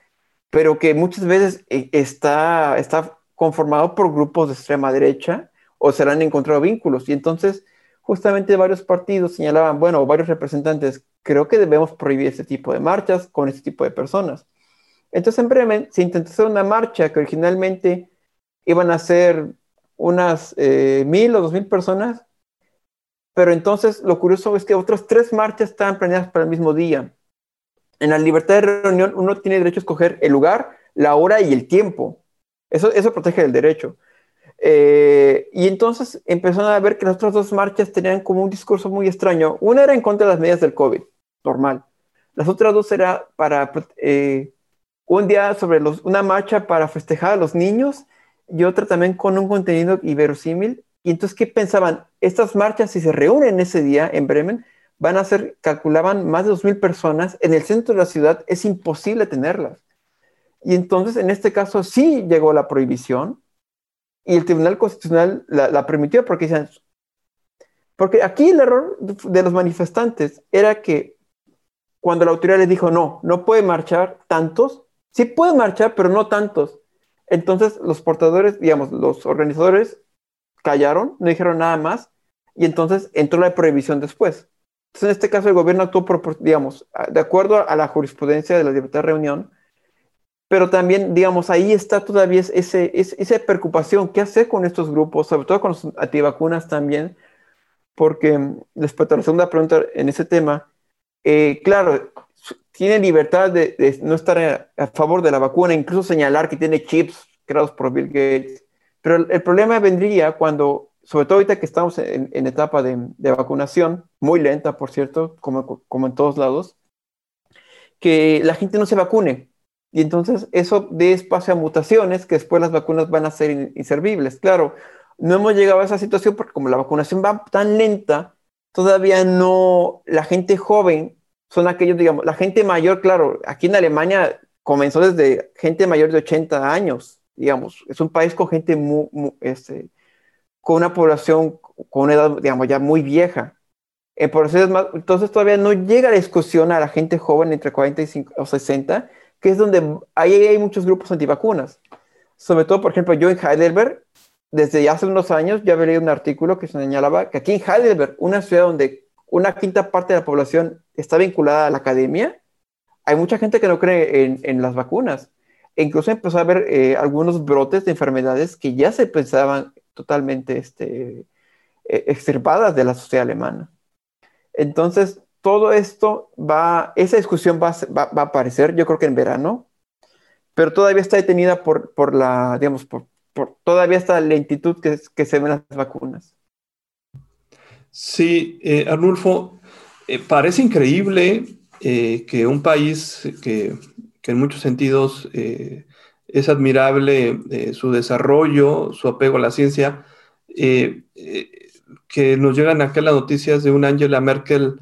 Speaker 4: pero que muchas veces eh, está, está conformado por grupos de extrema derecha o se le han encontrado vínculos. Y entonces, justamente varios partidos señalaban, bueno, varios representantes creo que debemos prohibir este tipo de marchas con este tipo de personas. Entonces, en breve, se intentó hacer una marcha que originalmente iban a ser unas eh, mil o dos mil personas, pero entonces lo curioso es que otras tres marchas estaban planeadas para el mismo día. En la libertad de reunión uno tiene derecho a escoger el lugar, la hora y el tiempo. Eso, eso protege el derecho. Eh, y entonces empezaron a ver que las otras dos marchas tenían como un discurso muy extraño. Una era en contra de las medidas del COVID normal. Las otras dos era para eh, un día sobre los, una marcha para festejar a los niños y otra también con un contenido iberosímil. Y entonces, ¿qué pensaban? Estas marchas, si se reúnen ese día en Bremen, van a ser, calculaban más de 2.000 personas. En el centro de la ciudad es imposible tenerlas. Y entonces, en este caso, sí llegó la prohibición y el Tribunal Constitucional la, permitió porque decían, porque aquí el error de los manifestantes era que cuando la autoridad les dijo, no, no puede marchar tantos, sí puede marchar, pero no tantos. Entonces los portadores, digamos, los organizadores callaron, no dijeron nada más, y entonces entró la prohibición después. Entonces en este caso el gobierno actuó, por, digamos, de acuerdo a la jurisprudencia de la libertad de reunión, pero también, digamos, ahí está todavía ese, esa preocupación, ¿qué hacer con estos grupos, sobre todo con los antivacunas también? Porque, respecto a la segunda pregunta en ese tema, eh, claro, tiene libertad de, no estar a, favor de la vacuna, incluso señalar que tiene chips creados por Bill Gates. Pero el, problema vendría cuando, sobre todo ahorita que estamos en, etapa de, vacunación, muy lenta, por cierto, como, como en todos lados, que la gente no se vacune. Y entonces eso dé espacio a mutaciones que después las vacunas van a ser inservibles. Claro, no hemos llegado a esa situación porque como la vacunación va tan lenta, todavía no, la gente joven son aquellos, digamos, la gente mayor, claro, aquí en Alemania comenzó desde gente mayor de 80 años, digamos, es un país con gente muy, este, con una población con una edad, digamos, ya muy vieja. En poblaciones más, entonces todavía no llega la discusión a la gente joven entre 45 o 60, que es donde ahí hay muchos grupos antivacunas. Sobre todo, por ejemplo, yo en Heidelberg, desde hace unos años ya había leído un artículo que señalaba que aquí en Heidelberg, una ciudad donde una quinta parte de la población está vinculada a la academia, hay mucha gente que no cree en, en las vacunas. E incluso empezó a haber eh, algunos brotes de enfermedades que ya se pensaban totalmente este, e, extirpadas de la sociedad alemana. Entonces, todo esto va, esa discusión va, a aparecer, yo creo que en verano, pero todavía está detenida por, la, digamos, por, todavía esta lentitud que, que se ven las vacunas.
Speaker 3: Sí, eh, Arnulfo, eh, parece increíble eh, que un país que en muchos sentidos es admirable su desarrollo, su apego a la ciencia, que nos llegan acá las noticias de una Angela Merkel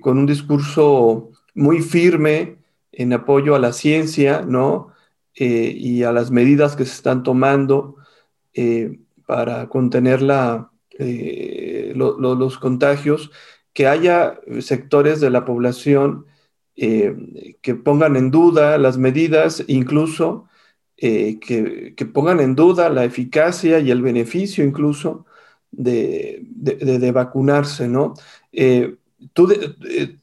Speaker 3: con un discurso muy firme en apoyo a la ciencia, ¿no? y a las medidas que se están tomando para contener la, los contagios, que haya sectores de la población eh, que pongan en duda las medidas, incluso eh, que, pongan en duda la eficacia y el beneficio incluso de, vacunarse, ¿no? Eh, tú,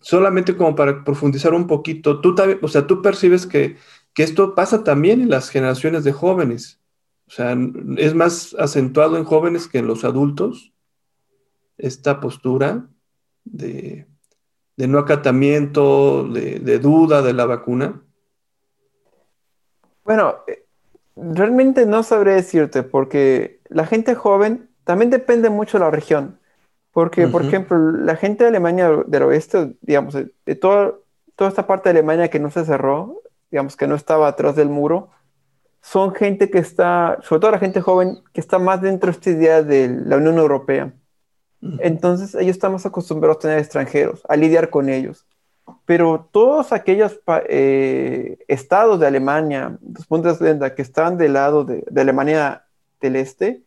Speaker 3: solamente como para profundizar un poquito, tú, o sea, tú percibes que, que esto pasa también en las generaciones de jóvenes, o sea, es más acentuado en jóvenes que en los adultos, esta postura de, de no acatamiento, de, duda de la vacuna?
Speaker 4: Bueno, eh, realmente no sabré decirte, porque la gente joven también depende mucho de la región. Porque, por ejemplo, la gente de Alemania del oeste, digamos, de toda, toda esta parte de Alemania que no se cerró, digamos, que no estaba atrás del muro, son gente que está, sobre todo la gente joven, que está más dentro de esta idea de la Unión Europea. Entonces ellos están más acostumbrados a tener extranjeros, a lidiar con ellos. Pero todos aquellos eh, estados de Alemania, los puntos de que están del lado de, Alemania del Este,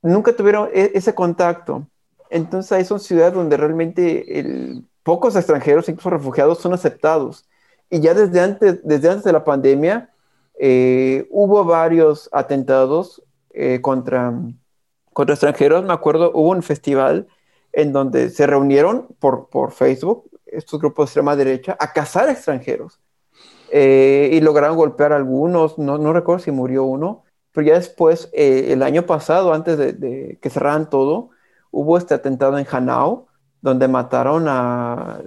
Speaker 4: nunca tuvieron e, ese contacto. Entonces ahí son ciudades donde realmente pocos extranjeros, incluso refugiados, son aceptados. Y ya desde antes, desde antes de la pandemia eh, hubo varios atentados eh, contra contra extranjeros, me acuerdo, hubo un festival en donde se reunieron por, por Facebook, estos grupos de extrema derecha, a cazar extranjeros. Eh, y lograron golpear a algunos, no, no, recuerdo si murió uno, pero ya después, el año pasado, antes de, que cerraran todo, hubo este atentado en Hanau, donde mataron a...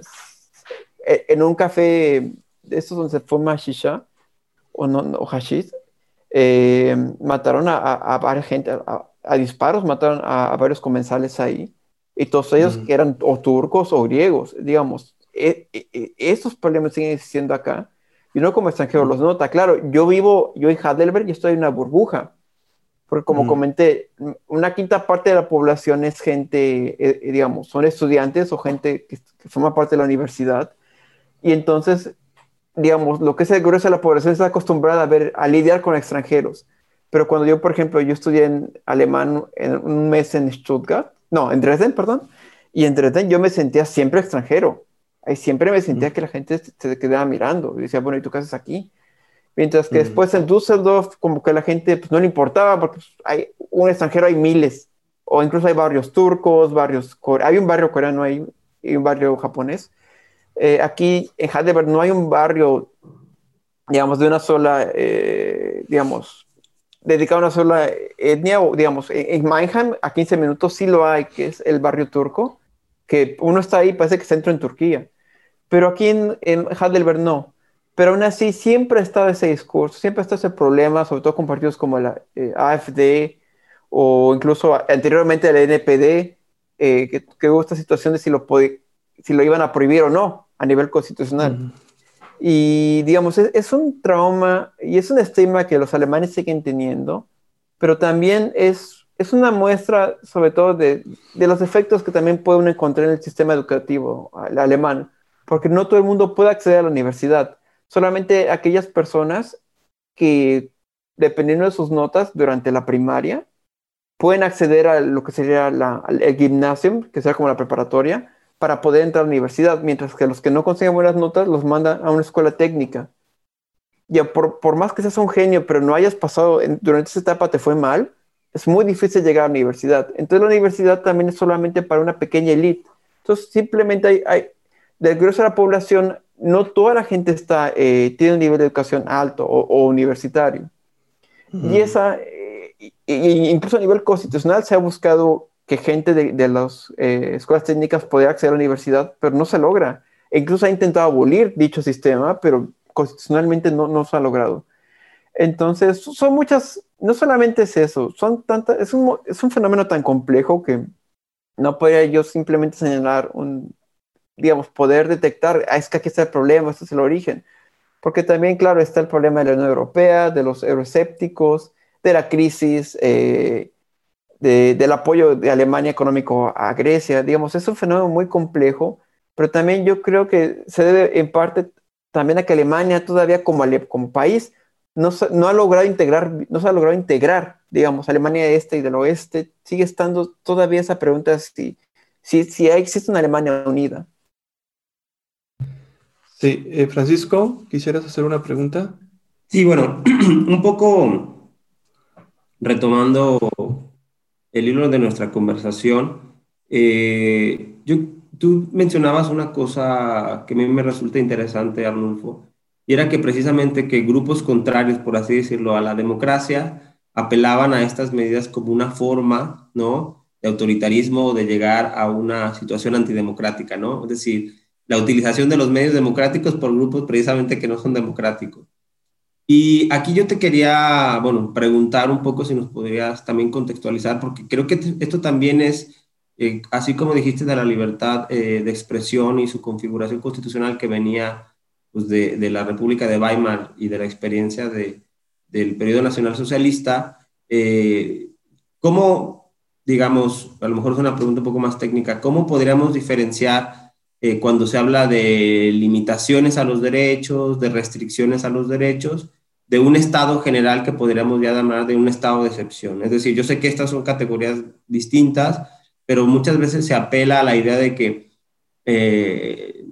Speaker 4: E, en un café, de estos donde se fuma shisha, o, no, o hashish, eh, mataron a, a, varias gente, a, a disparos mataron a, varios comensales ahí, y todos ellos eran o turcos o griegos, digamos. E, e, e, estos problemas siguen existiendo acá, y uno como extranjero los nota. Claro, yo vivo, yo en Heidelberg, y estoy en una burbuja, porque como comenté, una quinta parte de la población es gente, eh, eh, digamos, son estudiantes o gente que, forma parte de la universidad, y entonces, digamos, lo que es el grueso de la población está acostumbrada a ver, a lidiar con extranjeros. Pero cuando yo, por ejemplo, yo estudié en alemán en un mes en Stuttgart, no, en Dresden, perdón, y en Dresden yo me sentía siempre extranjero. Ahí siempre me sentía que la gente se quedaba mirando y decía, bueno, ¿y tú qué haces aquí? Mientras que después en Düsseldorf, como que a la gente pues, no le importaba, porque pues, hay un extranjero, hay miles, o incluso hay barrios turcos, barrios, hay un barrio coreano ahí y un barrio japonés. Eh, aquí en Heidelberg no hay un barrio, digamos, de una sola, eh, digamos, dedicado a una sola etnia, o digamos, en Mannheim a 15 minutos sí lo hay, que es el barrio turco, que uno está ahí, parece que dentro en Turquía, pero aquí en, en Heidelberg no. Pero aún así siempre ha estado ese discurso, siempre ha estado ese problema, sobre todo con partidos como la eh, AFD o incluso anteriormente la NPD, eh, que, que, hubo esta situación de si lo, si lo iban a prohibir o no a nivel constitucional. Y digamos, es, un trauma y es un estigma que los alemanes siguen teniendo, pero también es, es una muestra sobre todo de, de los efectos que también pueden encontrar en el sistema educativo alemán, porque no todo el mundo puede acceder a la universidad, solamente aquellas personas que, dependiendo de sus notas durante la primaria, pueden acceder a lo que sería la, el gimnasio, que sería como la preparatoria, para poder entrar a la universidad, mientras que los que no consiguen buenas notas los mandan a una escuela técnica. Y por, por más que seas un genio, pero no hayas pasado, durante esa etapa te fue mal, es muy difícil llegar a la universidad. Entonces la universidad también es solamente para una pequeña élite. Entonces simplemente hay, hay del grueso de la población, no toda la gente está, eh, tiene un nivel de educación alto o, universitario. Y esa, eh, incluso a nivel constitucional se ha buscado que gente de, de las eh, escuelas técnicas pueda acceder a la universidad, pero no se logra. E incluso ha intentado abolir dicho sistema, pero constitucionalmente no, no se ha logrado. Entonces, son muchas, no solamente es eso, son tantas, es un, es un fenómeno tan complejo que no podría yo simplemente señalar un, digamos, poder detectar, ah, es que aquí está el problema, este es el origen. Porque también, claro, está el problema de la Unión Europea, de los euroscépticos, de la crisis, eh, del apoyo de Alemania económico a Grecia. Digamos, es un fenómeno muy complejo, pero también yo creo que se debe en parte también a que Alemania todavía como, como país no, no, ha logrado integrar, no se ha logrado integrar, digamos, Alemania de este y del oeste, sigue estando todavía esa pregunta si, si, si existe una Alemania unida.
Speaker 3: Sí, eh, Francisco, ¿quisieras hacer una pregunta?
Speaker 5: Sí, bueno, un poco retomando el hilo de nuestra conversación, eh, yo, tú mencionabas una cosa que a mí me resulta interesante, Arnulfo, y era que precisamente que grupos contrarios, por así decirlo, a la democracia, apelaban a estas medidas como una forma, ¿no?, de autoritarismo de llegar a una situación antidemocrática, ¿no? Es decir, la utilización de los medios democráticos por grupos precisamente que no son democráticos. Y aquí yo te quería, bueno, preguntar un poco si nos podrías también contextualizar, porque creo que esto también es, eh, así como dijiste de la libertad eh, de expresión y su configuración constitucional que venía pues, de, de, la República de Weimar y de la experiencia de, del periodo nacional socialista, eh, ¿cómo, digamos, a lo mejor es una pregunta un poco más técnica, ¿cómo podríamos diferenciar eh, cuando se habla de limitaciones a los derechos, de restricciones a los derechos, de un estado general que podríamos ya llamar de un estado de excepción. Es decir, yo sé que estas son categorías distintas, pero muchas veces se apela a la idea de que, eh,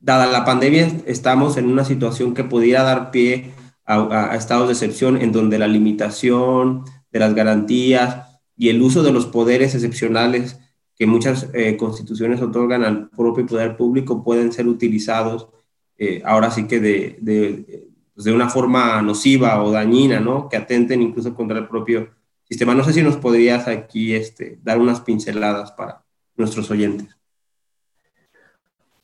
Speaker 5: dada la pandemia, estamos en una situación que pudiera dar pie a, a estados de excepción en donde la limitación de las garantías y el uso de los poderes excepcionales que muchas eh, constituciones otorgan al propio poder público pueden ser utilizados eh, ahora sí que de, de, pues de, una forma nociva o dañina, ¿no? Que atenten incluso contra el propio sistema. No sé si nos podrías aquí este, dar unas pinceladas para nuestros oyentes.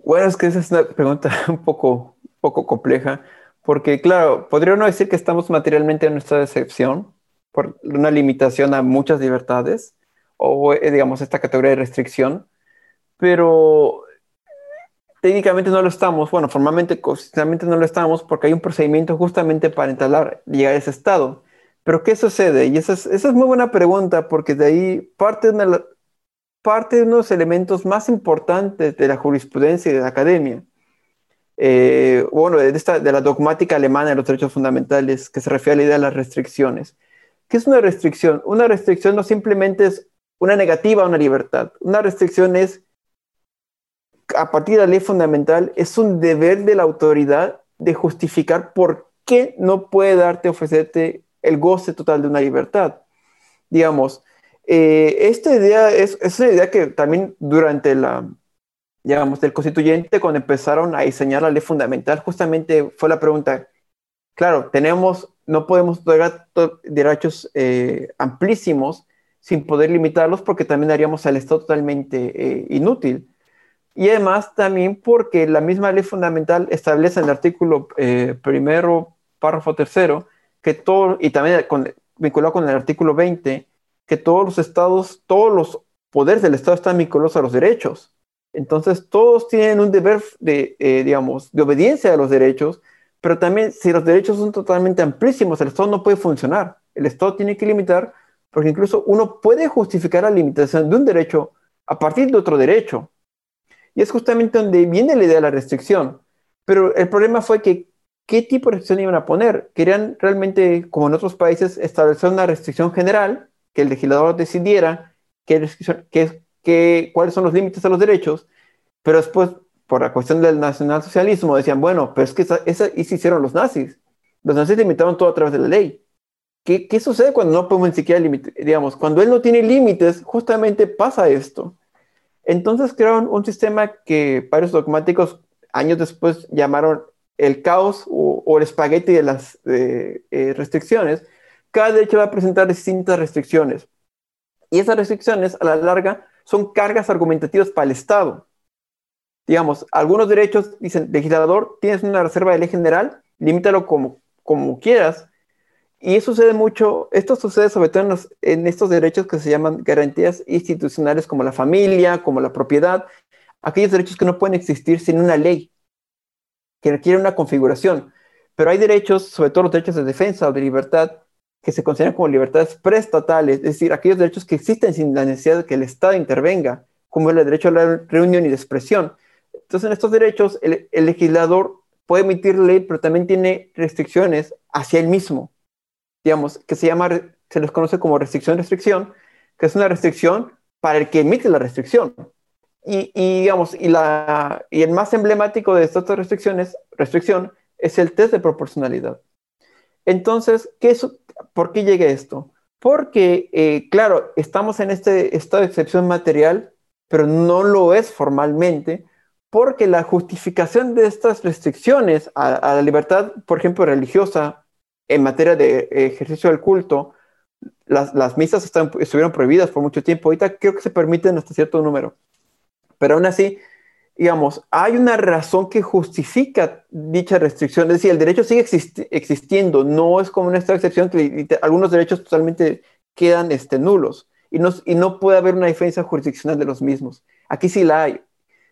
Speaker 4: Bueno, es que esa es una pregunta un poco, poco compleja, porque claro, podría uno decir que estamos materialmente en nuestra excepción por una limitación a muchas libertades, o eh, digamos esta categoría de restricción, pero técnicamente no lo estamos, bueno, formalmente, constitucionalmente no lo estamos porque hay un procedimiento justamente para entablar, llegar a ese estado. Pero ¿qué sucede? Y esa es, esa es muy buena pregunta porque de ahí parte una, parte de uno de los elementos más importantes de la jurisprudencia y de la academia. Eh, bueno, de, esta, de la dogmática alemana de los derechos fundamentales que se refiere a la idea de las restricciones. ¿Qué es una restricción? Una restricción no simplemente es una negativa a una libertad. Una restricción es, a partir de la ley fundamental, es un deber de la autoridad de justificar por qué no puede darte, ofrecerte el goce total de una libertad. Digamos, eh, esta idea es, es, una idea que también durante la, digamos, del constituyente, cuando empezaron a diseñar la ley fundamental, justamente fue la pregunta, claro, tenemos, no podemos otorgar derechos eh, amplísimos, sin poder limitarlos porque también haríamos al Estado totalmente eh, inútil. Y además también porque la misma ley fundamental establece en el artículo eh, primero, párrafo tercero, que todo, y también vinculado con el artículo 20, que todos los estados, todos los poderes del Estado están vinculados a los derechos. Entonces, todos tienen un deber de, eh, digamos, de obediencia a los derechos, pero también si los derechos son totalmente amplísimos, el Estado no puede funcionar. El Estado tiene que limitar porque incluso uno puede justificar la limitación de un derecho a partir de otro derecho. Y es justamente donde viene la idea de la restricción. Pero el problema fue que, ¿qué tipo de restricción iban a poner? Querían realmente, como en otros países, establecer una restricción general, que el legislador decidiera qué, qué, qué, cuáles son los límites a los derechos, Pero después, por la cuestión del nacionalsocialismo, decían, bueno, pero es que esa, esa, hicieron los nazis. Los nazis limitaron todo a través de la ley. ¿Qué, sucede cuando no podemos ni siquiera limitar? Digamos, cuando él no tiene límites, justamente pasa esto. Entonces crearon un sistema que varios dogmáticos años después llamaron el caos o, el espagueti de las eh, restricciones. Cada derecho va a presentar distintas restricciones. Y esas restricciones, a la larga, son cargas argumentativas para el Estado. Digamos, algunos derechos dicen, legislador, tienes una reserva de ley general, limítalo como quieras. Y eso sucede mucho, esto sucede sobre todo en, en, estos derechos que se llaman garantías institucionales como la familia, como la propiedad, aquellos derechos que no pueden existir sin una ley, que requieren una configuración. Pero hay derechos, sobre todo los derechos de defensa o de libertad, que se consideran como libertades preestatales, es decir, aquellos derechos que existen sin la necesidad de que el Estado intervenga, como el derecho a la reunión y de expresión. Entonces, en estos derechos, el, legislador puede emitir ley, pero también tiene restricciones hacia él mismo, digamos, que se llama, se les conoce como restricción-restricción, que es una restricción para el que emite la restricción. Y, y, digamos, y, la, y el más emblemático de estas restricciones, restricción, es el test de proporcionalidad. Entonces, ¿qué es, ¿por qué llega esto? Porque, eh, claro, estamos en este estado de excepción material, pero no lo es formalmente, porque la justificación de estas restricciones a, la libertad, por ejemplo, religiosa, en materia de ejercicio del culto, las, misas están, estuvieron prohibidas por mucho tiempo, ahorita creo que se permiten hasta cierto número, pero aún así, digamos, hay una razón que justifica dicha restricción, es decir, el derecho sigue existiendo, no es como una excepción que algunos derechos totalmente quedan este, nulos. Y no, puede haber una defensa jurisdiccional de los mismos. Aquí sí la hay.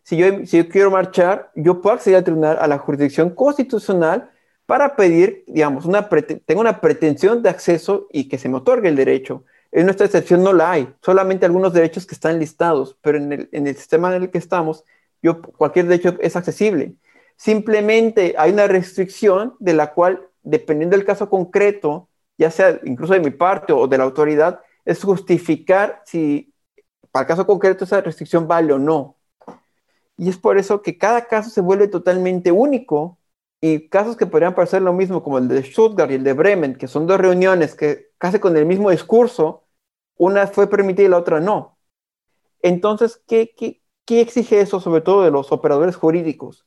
Speaker 4: Si yo, si yo quiero marchar, yo puedo acceder al tribunal, a la jurisdicción constitucional para pedir, digamos, una tengo una pretensión de acceso y que se me otorgue el derecho. En nuestra excepción no la hay, solamente algunos derechos que están listados, pero en el, en el sistema en el que estamos, yo, cualquier derecho es accesible. Simplemente hay una restricción de la cual, dependiendo del caso concreto, ya sea incluso de mi parte o de la autoridad, es justificar si para el caso concreto esa restricción vale o no. Y es por eso que cada caso se vuelve totalmente único y casos que podrían parecer lo mismo, como el de Stuttgart y el de Bremen, que son dos reuniones que casi con el mismo discurso, una fue permitida y la otra no. Entonces, ¿qué, qué, ¿Qué exige eso sobre todo de los operadores jurídicos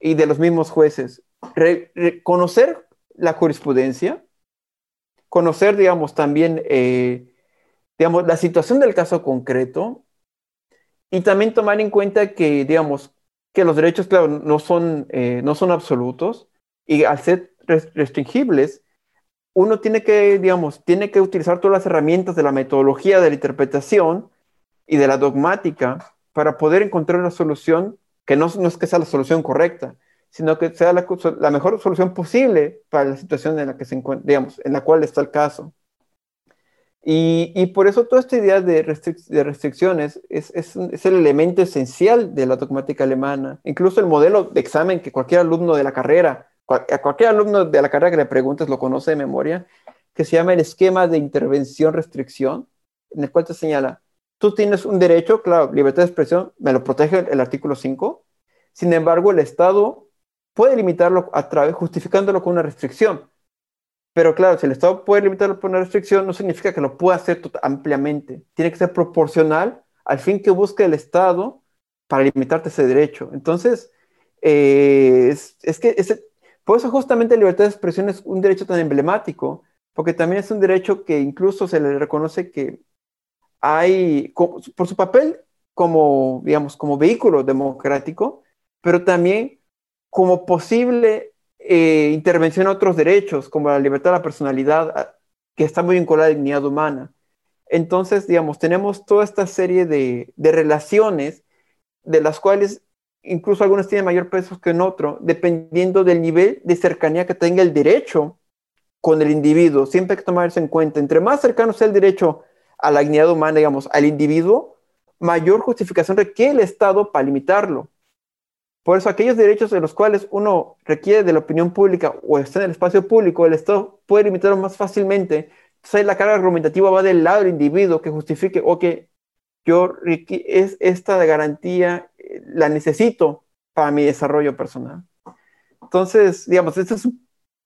Speaker 4: y de los mismos jueces? conocer la jurisprudencia, conocer, digamos, también, eh, digamos, la situación del caso concreto y también tomar en cuenta que, digamos, que los derechos, claro, no son, eh, no son absolutos y al ser restringibles, uno tiene que, digamos, tiene que utilizar todas las herramientas de la metodología de la interpretación y de la dogmática para poder encontrar una solución que no, no es que sea la solución correcta, sino que sea la, la, mejor solución posible para la situación en la que se encuentra, digamos, en la cual está el caso. Y, por eso toda esta idea de, restricciones es, el elemento esencial de la dogmática alemana. Incluso el modelo de examen que cualquier alumno de la carrera, a cualquier alumno de la carrera que le preguntes lo conoce de memoria, que se llama el esquema de intervención-restricción, en el cual te señala, tú tienes un derecho, claro, libertad de expresión, me lo protege el, artículo 5. Sin embargo, el Estado puede limitarlo a través, justificándolo con una restricción. Pero claro, si el Estado puede limitarlo por una restricción, no significa que lo pueda hacer ampliamente. Tiene que ser proporcional al fin que busque el Estado para limitarte ese derecho. Entonces, eh, es, es, que ese, por eso justamente la libertad de expresión es un derecho tan emblemático, porque también es un derecho que incluso se le reconoce que hay, por su papel como, digamos, como vehículo democrático, pero también como posible eh, intervención a otros derechos, como la libertad de la personalidad, que está muy vinculada a la dignidad humana. Entonces, digamos, tenemos toda esta serie de, relaciones de las cuales incluso algunas tienen mayor peso que en otro, dependiendo del nivel de cercanía que tenga el derecho con el individuo. Siempre hay que tomar eso en cuenta. Entre más cercano sea el derecho a la dignidad humana, digamos, al individuo, mayor justificación requiere el Estado para limitarlo. Por eso aquellos derechos en los cuales uno requiere de la opinión pública o está en el espacio público, el Estado puede limitarlo más fácilmente. Entonces la carga argumentativa va del lado del individuo que justifique o que yo es esta garantía la necesito para mi desarrollo personal. Entonces, digamos, esta es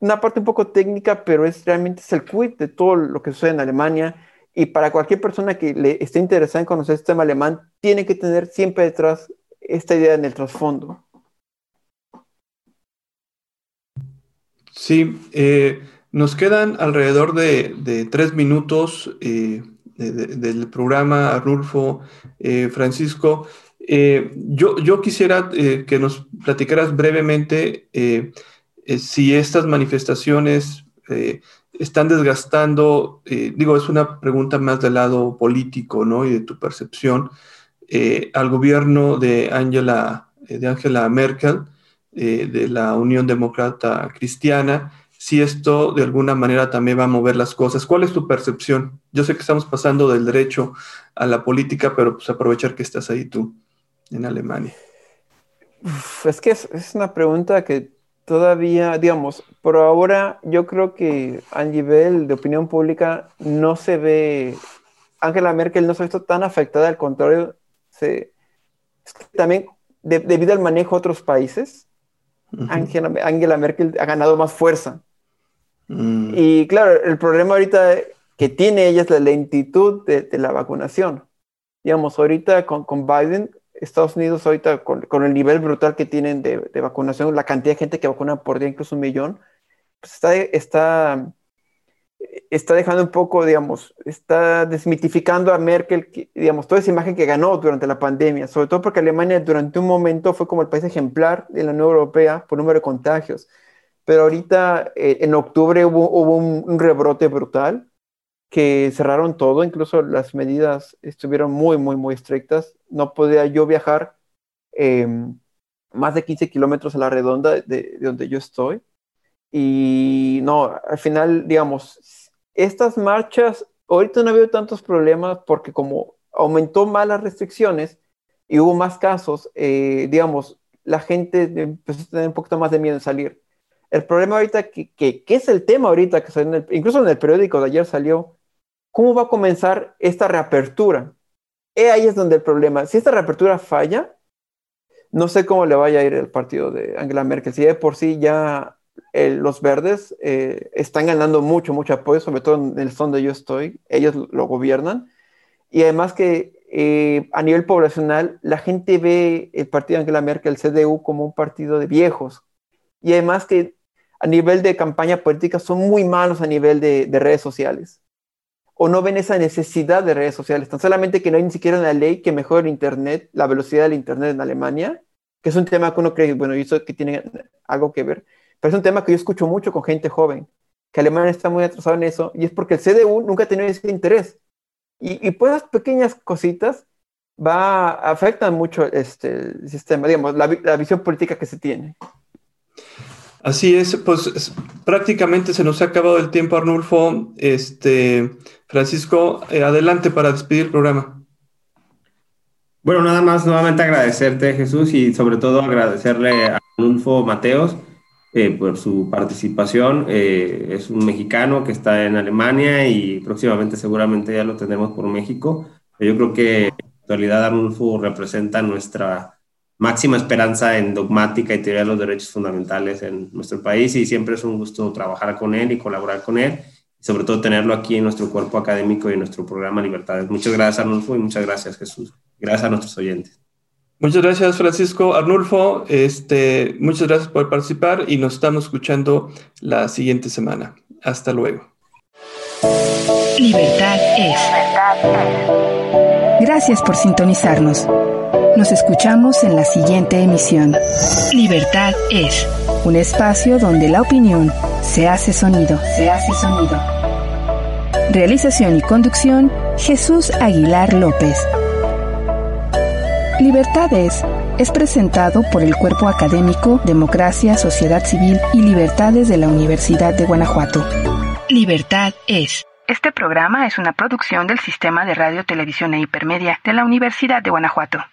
Speaker 4: una parte un poco técnica, pero es realmente es el quid de todo lo que sucede en Alemania. Y para cualquier persona que le esté interesada en conocer el sistema alemán, tiene que tener siempre detrás esta idea en el trasfondo.
Speaker 3: Sí, eh, nos quedan alrededor de, tres minutos eh, del programa, Arnulfo, eh, Francisco. yo, yo, quisiera que nos platicaras brevemente si estas manifestaciones están desgastando, digo, es una pregunta más del lado político, ¿no? Y de tu percepción, al gobierno de Angela, de Angela Merkel, de la Unión Demócrata Cristiana, si esto de alguna manera también va a mover las cosas. ¿Cuál es tu percepción? Yo sé que estamos pasando del derecho a la política, pero pues aprovechar que estás ahí tú en Alemania.
Speaker 4: es que es, una pregunta que todavía, digamos, por ahora yo creo que a nivel de opinión pública no se ve, Angela Merkel no se ha visto tan afectada, al contrario, se, también debido al manejo de otros países, Angela Merkel ha ganado más fuerza. Mm. Y claro, el problema ahorita que tiene ella es la lentitud de, la vacunación. Digamos, ahorita con, con, Biden, Estados Unidos ahorita con, con, el nivel brutal que tienen de, de, vacunación, la cantidad de gente que vacuna por día, incluso un millón, pues está, está, está dejando un poco, digamos, está desmitificando a Merkel, digamos, toda esa imagen que ganó durante la pandemia, sobre todo porque Alemania durante un momento fue como el país ejemplar de la Unión Europea por número de contagios pero ahorita eh, en octubre hubo, un, rebrote brutal que cerraron todo, incluso las medidas estuvieron muy, muy, muy estrictas. No podía yo viajar em, más de 15 kilómetros a la redonda de, de, donde yo estoy. Y no, al final, digamos, estas marchas, ahorita no ha habido tantos problemas porque como aumentó más las restricciones y hubo más casos, eh, digamos, la gente empezó a tener un poquito más de miedo en salir. El problema ahorita, que, que, es el tema ahorita, que incluso en el periódico de ayer salió, ¿cómo va a comenzar esta reapertura? Eh, ahí es donde el problema, si esta reapertura falla, no sé cómo le vaya a ir el partido de Angela Merkel. Si de por sí ya eh, los verdes eh, están ganando mucho, mucho apoyo, sobre todo en el donde yo estoy, ellos lo gobiernan. Y además que a nivel poblacional, la gente ve el partido de Angela Merkel, el CDU, como un partido de viejos. Y además que a nivel de campaña política son muy malos a nivel de, redes sociales. O no ven esa necesidad de redes sociales. Tan solamente que no hay ni siquiera una ley que mejore el Internet, la velocidad del Internet en Alemania, que es un tema que uno cree, bueno, eso que tiene algo que ver. Pero es un tema que yo escucho mucho con gente joven, que Alemania está muy atrasado en eso, y es porque el CDU nunca ha tenido ese interés. Y, y pues esas pequeñas cositas va, afectan mucho este, el sistema, digamos, la, la visión política que se tiene.
Speaker 3: Así es, pues prácticamente se nos ha acabado el tiempo, Arnulfo. Este, Francisco, eh, adelante para despedir el programa.
Speaker 5: Bueno, nada más nuevamente agradecerte, Jesús, y sobre todo agradecerle a Arnulfo Mateos eh, por su participación. Eh, es un mexicano que está en Alemania y próximamente seguramente ya lo tendremos por México. Yo creo que en actualidad Arnulfo representa nuestra máxima esperanza en dogmática y teoría de los derechos fundamentales en nuestro país y siempre es un gusto trabajar con él y colaborar con él y sobre todo tenerlo aquí en nuestro cuerpo académico y en nuestro programa Libertades. Muchas gracias Arnulfo y muchas gracias Jesús. Gracias a nuestros oyentes.
Speaker 3: Muchas gracias Francisco. Arnulfo, este, muchas gracias por participar y nos estamos escuchando la siguiente semana. Hasta luego.
Speaker 1: Libertad es. Gracias por sintonizarnos. Nos escuchamos en la siguiente emisión. Libertad es un espacio donde la opinión se hace sonido. Se hace sonido. Realización y conducción Jesús Aguilar López. Libertad es es presentado por el Cuerpo Académico Democracia, Sociedad Civil y Libertades de la Universidad de Guanajuato. Libertad es. Este programa es una producción del Sistema de Radio, Televisión e Hipermedia de la Universidad de Guanajuato.